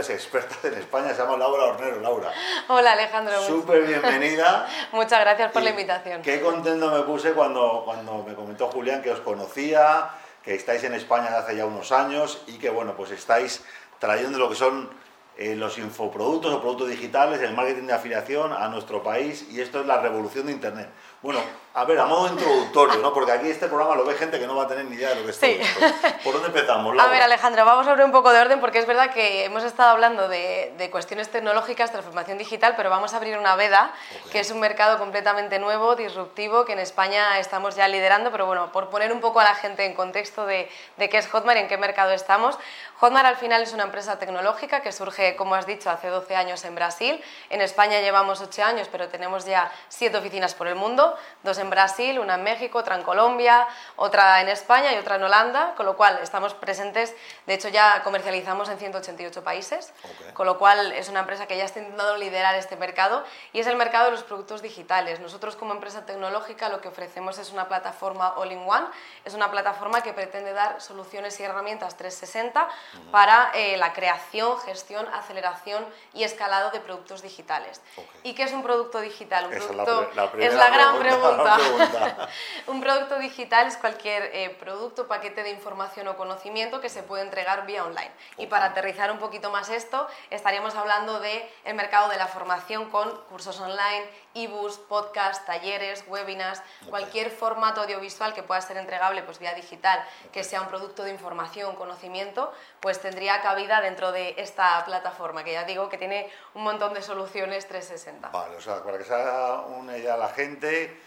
emprendedores expertas en España, se llama Laura Hornero. Laura. Hola Alejandro. Súper bienvenida. Muchas gracias por la invitación. Qué contento me puse cuando, cuando me comentó Julián que os conocía, que estáis en España desde hace ya unos años y que bueno, pues estáis trayendo lo que son eh, los infoproductos o productos digitales, el marketing de afiliación a nuestro país y esto es la revolución de Internet. Bueno, a ver, a modo introductorio, ¿no? Porque aquí este programa lo ve gente que no va a tener ni idea de lo que es todo esto. ¿Por dónde empezamos? A ver, Alejandra, vamos a abrir un poco de orden porque es verdad que hemos estado hablando de, de cuestiones tecnológicas, transformación digital, pero vamos a abrir una veda, que es un mercado completamente nuevo, disruptivo, que en España estamos ya liderando, pero bueno, por poner un poco a la gente en contexto de, de qué es Hotmart y en qué mercado estamos, Hotmart al final es una empresa tecnológica que surge, como has dicho, hace 12 años en Brasil. En España llevamos 8 años, pero tenemos ya 7 oficinas por el mundo dos en Brasil, una en México, otra en Colombia, otra en España y otra en Holanda, con lo cual estamos presentes, de hecho ya comercializamos en 188 países, con lo cual es una empresa que ya está intentando liderar este mercado y es el mercado de los productos digitales. Nosotros como empresa tecnológica lo que ofrecemos es una plataforma all-in-one, es una plataforma que pretende dar soluciones y herramientas 360 para eh, la creación, gestión, aceleración y escalado de productos digitales. ¿Y qué es un producto digital? Un producto es la gran pregunta. un producto digital es cualquier eh, producto, paquete de información o conocimiento que se puede entregar vía online. Y para aterrizar un poquito más esto, estaríamos hablando del el mercado de la formación con cursos online, e-books, podcasts, talleres, webinars, cualquier formato audiovisual que pueda ser entregable pues, vía digital, que sea un producto de información, conocimiento, pues tendría cabida dentro de esta plataforma, que ya digo que tiene un montón de soluciones 360. Vale, o sea, para que se haga una idea la gente,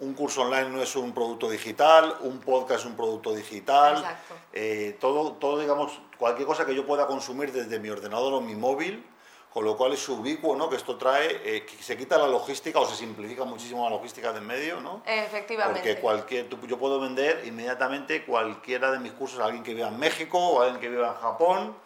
un curso online no es un producto digital, un podcast es un producto digital. Eh, todo, todo, digamos, cualquier cosa que yo pueda consumir desde mi ordenador o mi móvil, con lo cual es ubicuo, ¿no? Que esto trae, eh, que se quita la logística o se simplifica muchísimo la logística del medio, ¿no? Efectivamente. Porque cualquier, yo puedo vender inmediatamente cualquiera de mis cursos a alguien que viva en México o a alguien que viva en Japón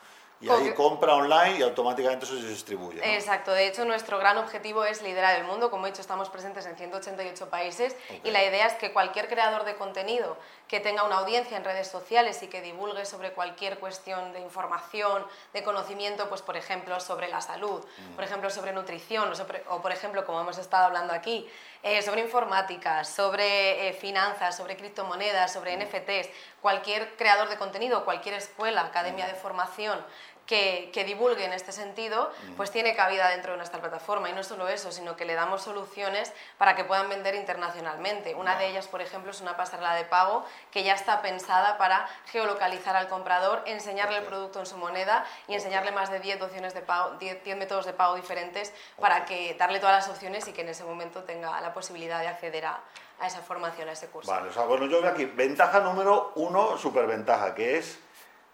y ahí compra online y automáticamente eso se distribuye. ¿no? Exacto, de hecho nuestro gran objetivo es liderar el mundo, como he dicho estamos presentes en 188 países okay. y la idea es que cualquier creador de contenido que tenga una audiencia en redes sociales y que divulgue sobre cualquier cuestión de información, de conocimiento, pues por ejemplo sobre la salud, mm. por ejemplo sobre nutrición o, sobre, o, por ejemplo como hemos estado hablando aquí, eh, sobre informática, sobre eh, finanzas, sobre criptomonedas, sobre. NFTs, cualquier creador de contenido, cualquier escuela, academia de formación, que, que, divulgue en este sentido, pues tiene cabida dentro de nuestra plataforma. Y no solo eso, sino que le damos soluciones para que puedan vender internacionalmente. Una de ellas, por ejemplo, es una pasarela de pago que ya está pensada para geolocalizar al comprador, enseñarle el producto en su moneda y enseñarle más de 10, opciones de pago, 10, 10 métodos de pago diferentes para que darle todas las opciones y que en ese momento tenga la posibilidad de acceder a, a esa formación, a ese curso. Vale, o sea, bueno, yo veo aquí ventaja número uno, superventaja, que es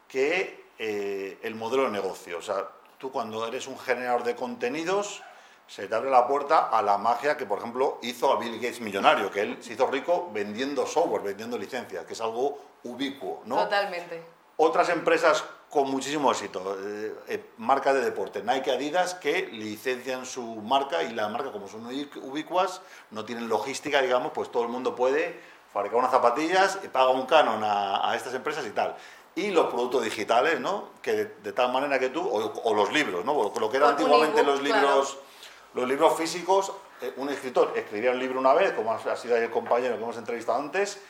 que eh, el modelo de negocio. O sea, tú cuando eres un generador de contenidos, se te abre la puerta a la magia que, por ejemplo, hizo a Bill Gates millonario, que él se hizo rico vendiendo software, vendiendo licencias, que es algo ubicuo, ¿no? Totalmente. Otras empresas con muchísimo éxito, eh, eh, marcas de deporte, Nike, Adidas, que licencian su marca y la marca, como son ubicuas, no tienen logística, digamos, pues todo el mundo puede fabricar unas zapatillas y paga un canon a, a estas empresas y tal y los productos digitales, ¿no? Que de, de tal manera que tú, o, o, los libros, ¿no? Lo que eran antiguamente los libros, claro. los libros físicos, eh, un escritor escribía un libro una vez, como ha sido ahí el compañero que hemos entrevistado antes,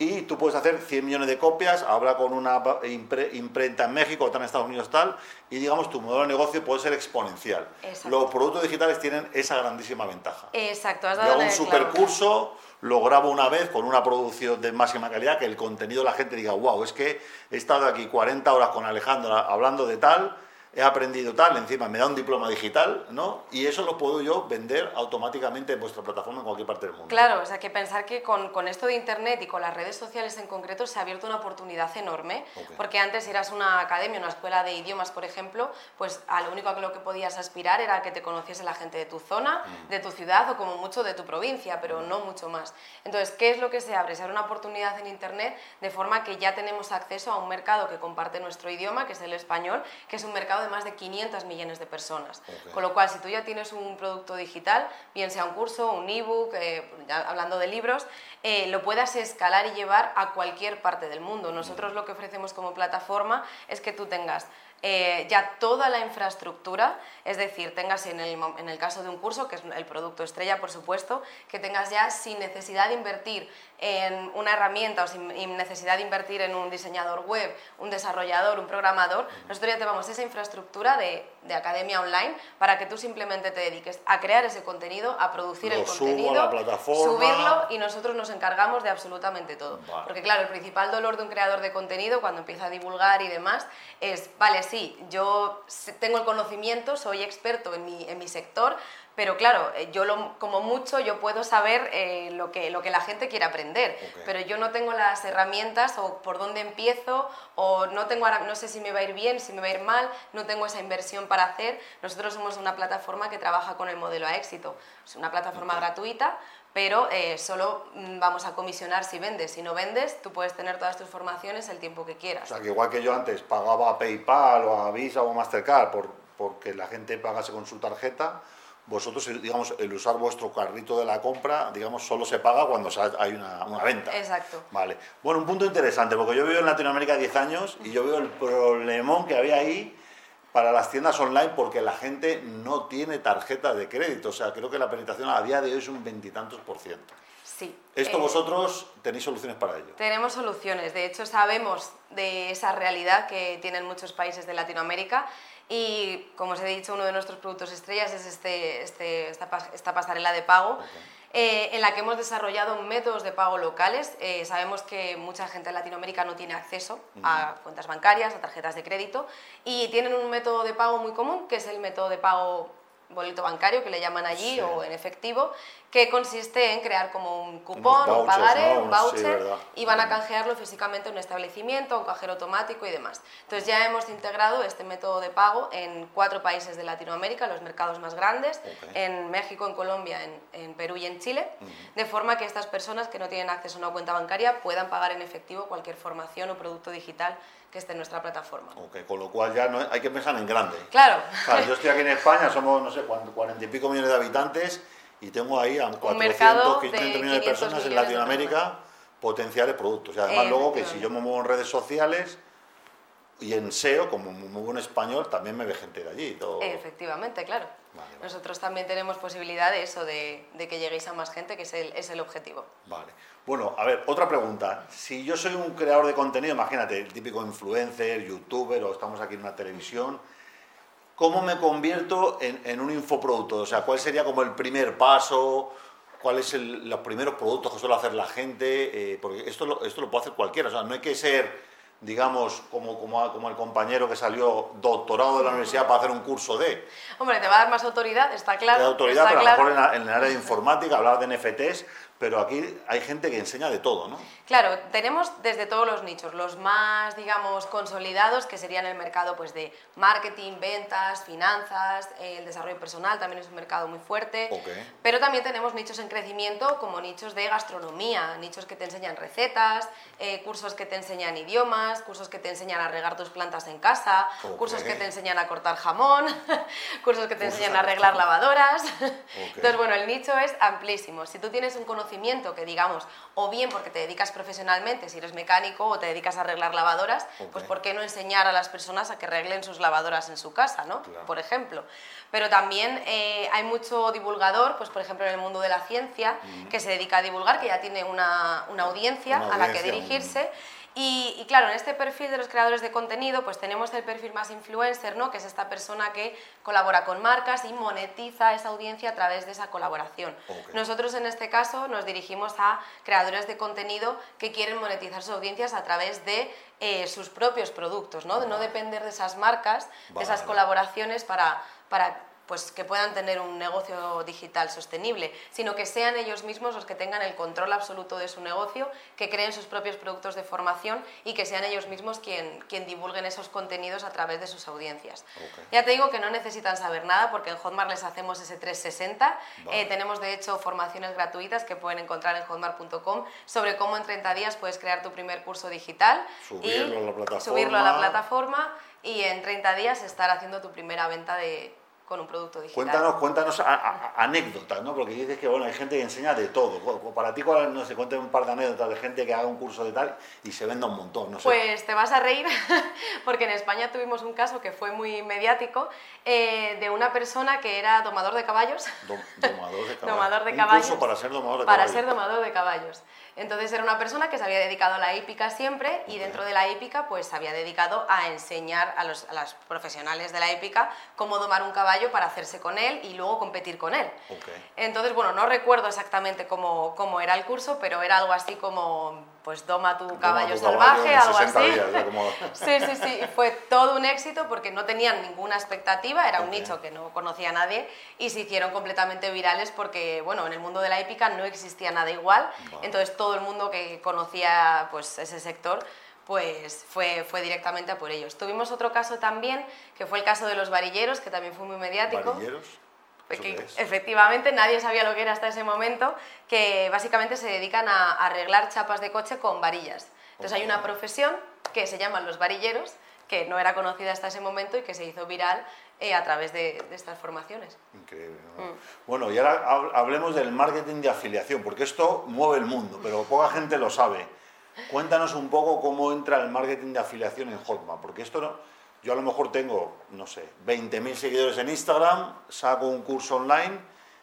y tú puedes hacer 100 millones de copias, habla con una impre, imprenta en México, otra en Estados Unidos tal, y digamos tu modelo de negocio puede ser exponencial. Exacto. Los productos digitales tienen esa grandísima ventaja. Exacto, has dado un supercurso, lo grabo una vez con una producción de máxima calidad, que el contenido la gente diga, wow, es que he estado aquí 40 horas con Alejandra hablando de tal, he aprendido tal, encima me da un diploma digital, ¿no? Y eso lo puedo yo vender automáticamente en vuestra plataforma en cualquier parte del mundo. Claro, o sea, que pensar que con, con esto de Internet y con las redes sociales en concreto se ha abierto una oportunidad enorme, okay. porque antes eras una academia, una escuela de idiomas, por ejemplo, pues a lo único a lo que podías aspirar era que te conociese la gente de tu zona, mm. de tu ciudad o como mucho de tu provincia, pero mm. no mucho más. Entonces, ¿qué es lo que se abre? Se abre una oportunidad en Internet de forma que ya tenemos acceso a un mercado que comparte nuestro idioma, que es el español, que es un mercado de más de 500 millones de personas. Okay. Con lo cual, si tú ya tienes un producto digital, bien sea un curso, un ebook, eh, hablando de libros, eh, lo puedas escalar y llevar a cualquier parte del mundo. Nosotros lo que ofrecemos como plataforma es que tú tengas eh, ya toda la infraestructura, es decir, tengas en el, en el, caso de un curso, que es el producto estrella, por supuesto, que tengas ya sin necesidad de invertir en una herramienta o sin necesidad de invertir en un diseñador web, un desarrollador, un programador, nosotros ya te vamos esa infraestructura de, de, academia online para que tú simplemente te dediques a crear ese contenido, a producir el contenido, subirlo y nosotros nos encargamos de absolutamente todo. Porque claro, el principal dolor de un creador de contenido cuando empieza a divulgar y demás es, vale, sí, yo tengo el conocimiento, soy experto en mi, en mi sector, pero claro, eh, yo lo, como mucho yo puedo saber eh, lo, que, lo que la gente quiere aprender, pero yo no tengo las herramientas o por dónde empiezo o no, tengo, no sé si me va a ir bien, si me va a ir mal, no tengo esa inversión para hacer. Nosotros somos una plataforma que trabaja con el modelo a éxito. Es una plataforma gratuita, pero eh, solo mm, vamos a comisionar si vendes. Si no vendes, tú puedes tener todas tus formaciones el tiempo que quieras. O sea, que igual que yo antes pagaba a PayPal o a Visa o a Mastercard por, porque la gente pagase con su tarjeta, vosotros, digamos, el usar vuestro carrito de la compra, digamos, solo se paga cuando hay una, una, venta. Exacto. Vale. Bueno, un punto interesante, porque yo vivo en Latinoamérica 10 años y yo veo el problemón que había ahí para las tiendas online porque la gente no tiene tarjeta de crédito. O sea, creo que la penetración a día de hoy es un veintitantos por ciento. Sí. ¿Esto eh, vosotros tenéis soluciones para ello? Tenemos soluciones. De hecho, sabemos de esa realidad que tienen muchos países de Latinoamérica y, como os he dicho, uno de nuestros productos estrellas es este, este esta, pasarela de pago. Eh, en la que hemos desarrollado métodos de pago locales. Eh, sabemos que mucha gente en Latinoamérica no tiene acceso a cuentas bancarias, a tarjetas de crédito, y tienen un método de pago muy común, que es el método de pago boleto bancario, que le llaman allí, o en efectivo, que consiste en crear como un cupón, un pagaré, un voucher, y van a canjearlo físicamente en un establecimiento, un cajero automático y demás. Entonces ya hemos integrado este método de pago en cuatro países de Latinoamérica, los mercados más grandes, en México, en Colombia, en, Perú y en Chile, de forma que estas personas que no tienen acceso a una cuenta bancaria puedan pagar en efectivo cualquier formación o producto digital que esté en nuestra plataforma. Okay, con lo cual ya no hay que pensar en grande. Claro. claro. Yo estoy aquí en España, somos, no sé, cuarenta y pico millones de habitantes y tengo ahí a 400, 500 millones de personas en Latinoamérica potenciales productos. Y además luego que si yo me muevo en redes sociales y en SEO, como me muevo en español, también me ve gente de allí. Todo... Efectivamente, claro. Nosotros también tenemos posibilidad de eso, de, que lleguéis a más gente, que es el, es el objetivo. Vale. Bueno, a ver, otra pregunta. Si yo soy un creador de contenido, imagínate, el típico influencer, youtuber, o estamos aquí en una televisión, ¿cómo me convierto en, un infoproducto? O sea, ¿cuál sería como el primer paso? ¿Cuáles son los primeros productos que suele hacer la gente? Eh, porque esto lo, esto lo puede hacer cualquiera, o sea, no hay que ser, digamos, como, como, como el compañero que salió doctorado de la universidad para hacer un curso de... Hombre, te va a dar más autoridad, está claro. autoridad, pero a lo mejor en, en el área de informática, hablar de NFTs, pero aquí hay gente que enseña de todo, ¿no? Claro, tenemos desde todos los nichos, los más, digamos, consolidados, que serían el mercado pues, de marketing, ventas, finanzas, el desarrollo personal también es un mercado muy fuerte, pero también tenemos nichos en crecimiento como nichos de gastronomía, nichos que te enseñan recetas, eh, cursos que te enseñan idiomas, cursos que te enseñan a regar tus plantas en casa, cursos que te enseñan a cortar jamón, cursos que te enseñan a arreglar lavadoras. Entonces, bueno, el nicho es amplísimo. Si tú tienes un conocimiento que digamos, o bien porque te dedicas profesionalmente, si eres mecánico o te dedicas a arreglar lavadoras, pues ¿por qué no enseñar a las personas a que arreglen sus lavadoras en su casa, ¿no? Por ejemplo. Pero también eh, hay mucho divulgador, pues por ejemplo en el mundo de la ciencia, que se dedica a divulgar, que ya tiene una, una, audiencia, a la que dirigirse. Y, claro, en este perfil de los creadores de contenido, pues tenemos el perfil más influencer, ¿no? que es esta persona que colabora con marcas y monetiza esa audiencia a través de esa colaboración. Nosotros en este caso nos dirigimos a creadores de contenido que quieren monetizar sus audiencias a través de eh, sus propios productos, ¿no? de no depender de esas marcas, de esas colaboraciones para, para pues que puedan tener un negocio digital sostenible, sino que sean ellos mismos los que tengan el control absoluto de su negocio, que creen sus propios productos de formación y que sean ellos mismos quien, quien divulguen esos contenidos a través de sus audiencias. Ya te digo que no necesitan saber nada porque en Hotmart les hacemos ese 360. Eh, tenemos de hecho formaciones gratuitas que pueden encontrar en hotmart.com sobre cómo en 30 días puedes crear tu primer curso digital subirlo, y subirlo a la plataforma y en 30 días estar haciendo tu primera venta de con un producto digital. Cuéntanos, cuéntanos anécdotas, ¿no? Porque dices que bueno, hay gente que enseña de todo. Para ti, no se cuenten un par de anécdotas de gente que haga un curso de tal y se venda un montón, no sé. Pues te vas a reír, porque en España tuvimos un caso que fue muy mediático eh, de una persona que era domador de caballos. domador de caballos. domador de caballos. Un curso para ser domador de para caballos. Para ser domador de caballos. Entonces era una persona que se había dedicado a la hípica siempre y dentro de la hípica pues se había dedicado a enseñar a los, a profesionales de la hípica cómo domar un caballo para hacerse con él y luego competir con él. Entonces, bueno, no recuerdo exactamente cómo, cómo era el curso, pero era algo así como pues doma tu caballo salvaje, algo así. sí, sí, sí, fue todo un éxito porque no tenían ninguna expectativa, era un nicho que no conocía a nadie y se hicieron completamente virales porque, bueno, en el mundo de la hípica no existía nada igual, entonces todo el mundo que conocía pues ese sector pues fue, fue directamente a por ellos. Tuvimos otro caso también, que fue el caso de los varilleros, que también fue muy mediático. ¿Varilleros? efectivamente nadie sabía lo que era hasta ese momento, que básicamente se dedican a, arreglar chapas de coche con varillas. Entonces hay una profesión que se llaman los varilleros, que no era conocida hasta ese momento y que se hizo viral eh, a través de, estas formaciones. Increíble. Mm. Bueno, y ahora hablemos del marketing de afiliación, porque esto mueve el mundo, pero poca gente lo sabe. Cuéntanos un poco cómo entra el marketing de afiliación en Hotmart, porque esto no, yo a lo mejor tengo, no sé, 20.000 seguidores en Instagram, saco un curso online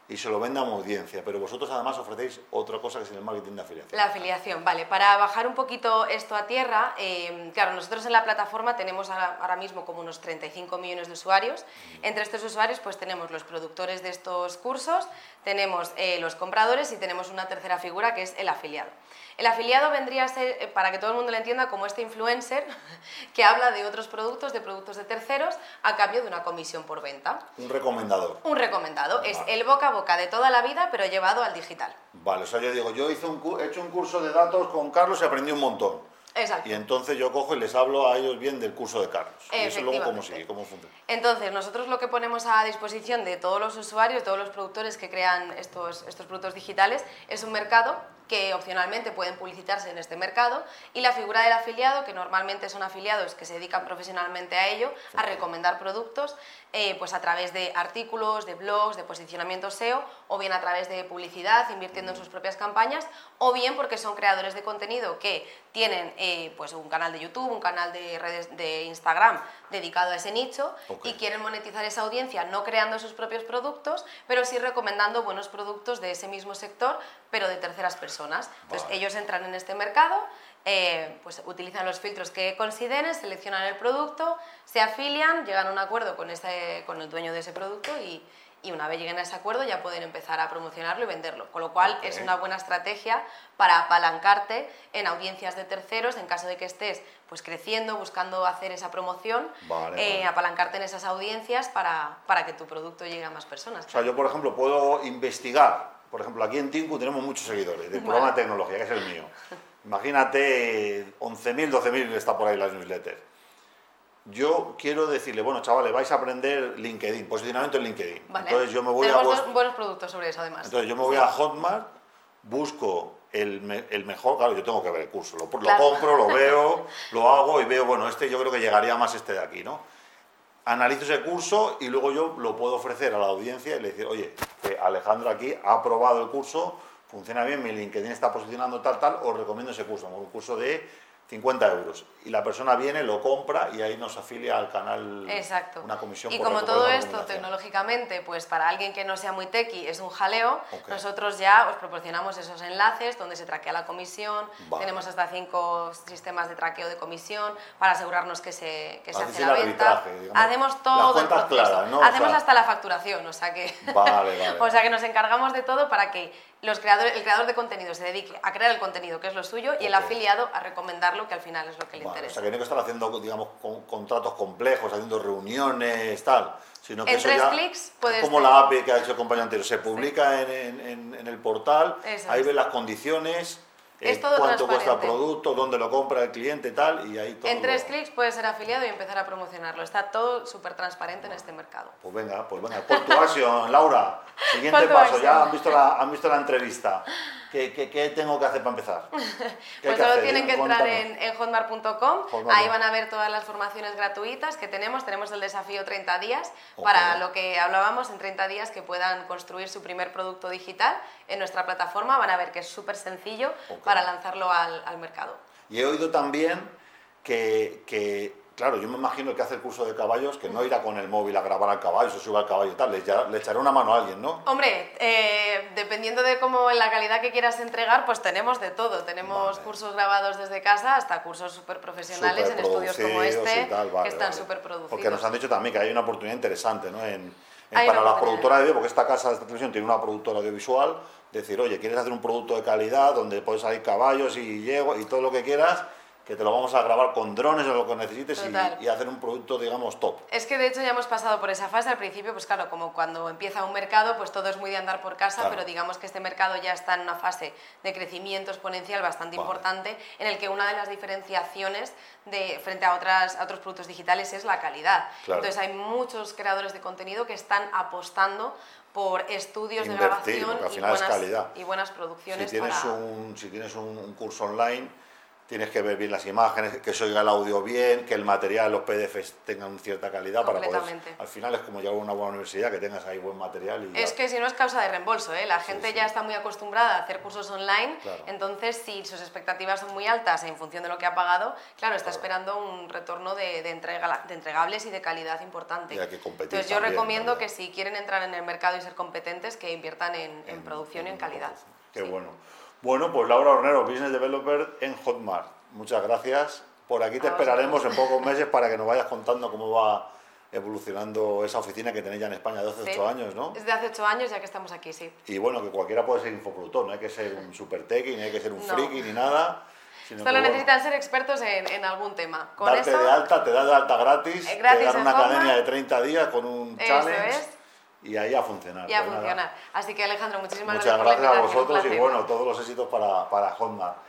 y se lo vendo a audiencia, pero vosotros además ofrecéis otra cosa que es el marketing de afiliación. La afiliación, vale. Para bajar un poquito esto a tierra, eh, claro, nosotros en la plataforma tenemos ahora mismo como unos 35 millones de usuarios. Entre estos usuarios pues tenemos los productores de estos cursos, tenemos eh, los compradores y tenemos una tercera figura que es el afiliado. El afiliado vendría a ser, eh, para que todo el mundo lo entienda, como este influencer que habla de otros productos, de productos de terceros, a cambio de una comisión por venta. Un recomendador. Un recomendado. Es el boca boca de toda la vida, pero llevado al digital. Vale, o sea, yo digo, yo hice un, he hecho un curso de datos con Carlos y aprendí un montón. Exacto. Y entonces yo cojo y les hablo a ellos bien del curso de Carlos. Y eso luego cómo sigue, cómo funciona. Entonces, nosotros lo que ponemos a disposición de todos los usuarios, todos los productores que crean estos, estos productos digitales, es un mercado que opcionalmente pueden publicitarse en este mercado y la figura del afiliado, que normalmente son afiliados que se dedican profesionalmente a ello, a recomendar productos, eh, pues a través de artículos, de blogs, de posicionamiento SEO, o bien a través de publicidad, invirtiendo en sus propias campañas, o bien porque son creadores de contenido que tienen eh, pues un canal de YouTube, un canal de redes de Instagram dedicado a ese nicho y quieren monetizar esa audiencia no creando sus propios productos, pero sí recomendando buenos productos de ese mismo sector, pero de terceras personas. Entonces ellos entran en este mercado, eh, pues utilizan los filtros que consideren, seleccionan el producto, se afilian, llegan a un acuerdo con, ese, con el dueño de ese producto y, y una vez lleguen a ese acuerdo ya pueden empezar a promocionarlo y venderlo. Con lo cual es una buena estrategia para apalancarte en audiencias de terceros en caso de que estés pues creciendo, buscando hacer esa promoción, eh, apalancarte en esas audiencias para, para, que tu producto llegue a más personas. O sea, yo por ejemplo puedo investigar, por ejemplo aquí en Tinku tenemos muchos seguidores del programa de tecnología, que es el mío. Imagínate 11.000, 12.000 está por ahí las newsletters yo quiero decirle, bueno, chavales, vais a aprender LinkedIn, posicionamiento en LinkedIn. Entonces yo me voy a... buenos productos sobre eso, además. Entonces yo me voy a Hotmart, busco el, el, mejor, claro, yo tengo que ver el curso, lo, compro, lo veo, lo hago y veo, bueno, este yo creo que llegaría más este de aquí, ¿no? Analizo ese curso y luego yo lo puedo ofrecer a la audiencia y le decir, oye, que Alejandro aquí ha aprobado el curso, funciona bien, mi LinkedIn está posicionando tal, tal, os recomiendo ese curso, un curso de 50 euros. Y la persona viene, lo compra y ahí nos afilia al canal Exacto. una comisión. Y como todo esto tecnológicamente, pues para alguien que no sea muy tequi es un jaleo, nosotros ya os proporcionamos esos enlaces donde se traquea la comisión, tenemos hasta cinco sistemas de traqueo de comisión para asegurarnos que se, que se hace la venta. Hacemos todo el proceso. Hacemos hasta la facturación, o sea que, o sea que nos encargamos de todo para que los creadores, el creador de contenido se dedique a crear el contenido que es lo suyo y el afiliado a recomendarlo que al final es lo que le interesa. O sea, que no hay que estar haciendo, digamos, contratos complejos, haciendo reuniones, tal, sino que en eso tres ya clics puedes... como la API que ha hecho el compañero anterior, se publica en, en, el portal, ahí ves las condiciones Es todo cuánto cuesta producto, dónde lo compra el cliente tal, y ahí todo. En tres clics puedes ser afiliado y empezar a promocionarlo. Está todo súper transparente en este mercado. Pues venga, pues venga, call to action, Laura. Siguiente paso, ya han visto la, han visto la entrevista. ¿Qué, qué, qué tengo que hacer para empezar? ¿Qué hay Pues solo hacer? tienen que entrar en, en hotmart.com, Hotmart. ahí van a ver todas las formaciones gratuitas que tenemos. Tenemos el desafío 30 días Ok. para lo que hablábamos en 30 días que puedan construir su primer producto digital en nuestra plataforma. Van a ver que es súper sencillo Ok. Para lanzarlo al, al mercado. Y he oído también que, que, claro, yo me imagino que hace el curso de caballos que no irá con el móvil a grabar al caballo, se sube al caballo y tal, le, le echará una mano a alguien, ¿no? Hombre, eh, dependiendo de cómo la calidad que quieras entregar, pues tenemos de todo. Tenemos Vale. cursos grabados desde casa hasta cursos súper profesionales en estudios como este, tal, vale, que están vale. súper producidos. Porque nos han dicho también que hay una oportunidad interesante, ¿no? En, para las productoras de vídeo, porque esta casa, esta televisión tiene una productora audiovisual, decir, oye, ¿quieres hacer un producto de calidad donde puedes salir caballos y yegua y todo lo que quieras? Que te lo vamos a grabar con drones o lo que necesites y, y hacer un producto, digamos, top. Es que de hecho ya hemos pasado por esa fase al principio, pues claro, como cuando empieza un mercado, pues todo es muy de andar por casa, Claro. pero digamos que este mercado ya está en una fase de crecimiento exponencial bastante Vale. importante, en el que una de las diferenciaciones de, frente a, otras, a otros productos digitales es la calidad. Claro. Entonces hay muchos creadores de contenido que están apostando por estudios Invertir, de grabación y buenas, y buenas Si producciones tienes, para... un, si tienes un curso online, tienes que ver bien las imágenes, que se oiga el audio bien, que el material, los PDFs tengan cierta calidad para poder... Al final es como llegar a una buena universidad, que tengas ahí buen material y... Es ya. que si no es causa de reembolso, ¿eh? la gente sí. ya está muy acostumbrada a hacer cursos online, Claro. entonces si sus expectativas son muy altas en función de lo que ha pagado, claro, está Claro. esperando un retorno de, de entrega, de entregables y de calidad importante. Y hay que competir entonces yo también, recomiendo que si quieren entrar en el mercado y ser competentes, que inviertan en, en producción y en calidad. Qué Sí. bueno. Bueno, pues Laura Hornero, Business Developer en Hotmart. Muchas gracias. Por aquí te esperaremos en pocos meses para que nos vayas contando cómo va evolucionando esa oficina que tenéis ya en España de hace Sí. 8 años, ¿no? Es de hace ocho años ya que estamos aquí, sí. Y bueno, que cualquiera puede ser infoproductor, no hay que ser un super techie, ni hay que ser un No. friki, ni nada. Sino Solo bueno, necesitan ser expertos en, en algún tema. Con darte eso, de alta, te das de alta gratis, Eh, gratis te dan una academia de 30 días con un Eso challenge es. Y ahí a funcionar. ya Pues nada. funciona. Así que Alejandro, muchísimas Muchas gracias la gracias a vosotros y bueno, todos los éxitos para, para Hotmart.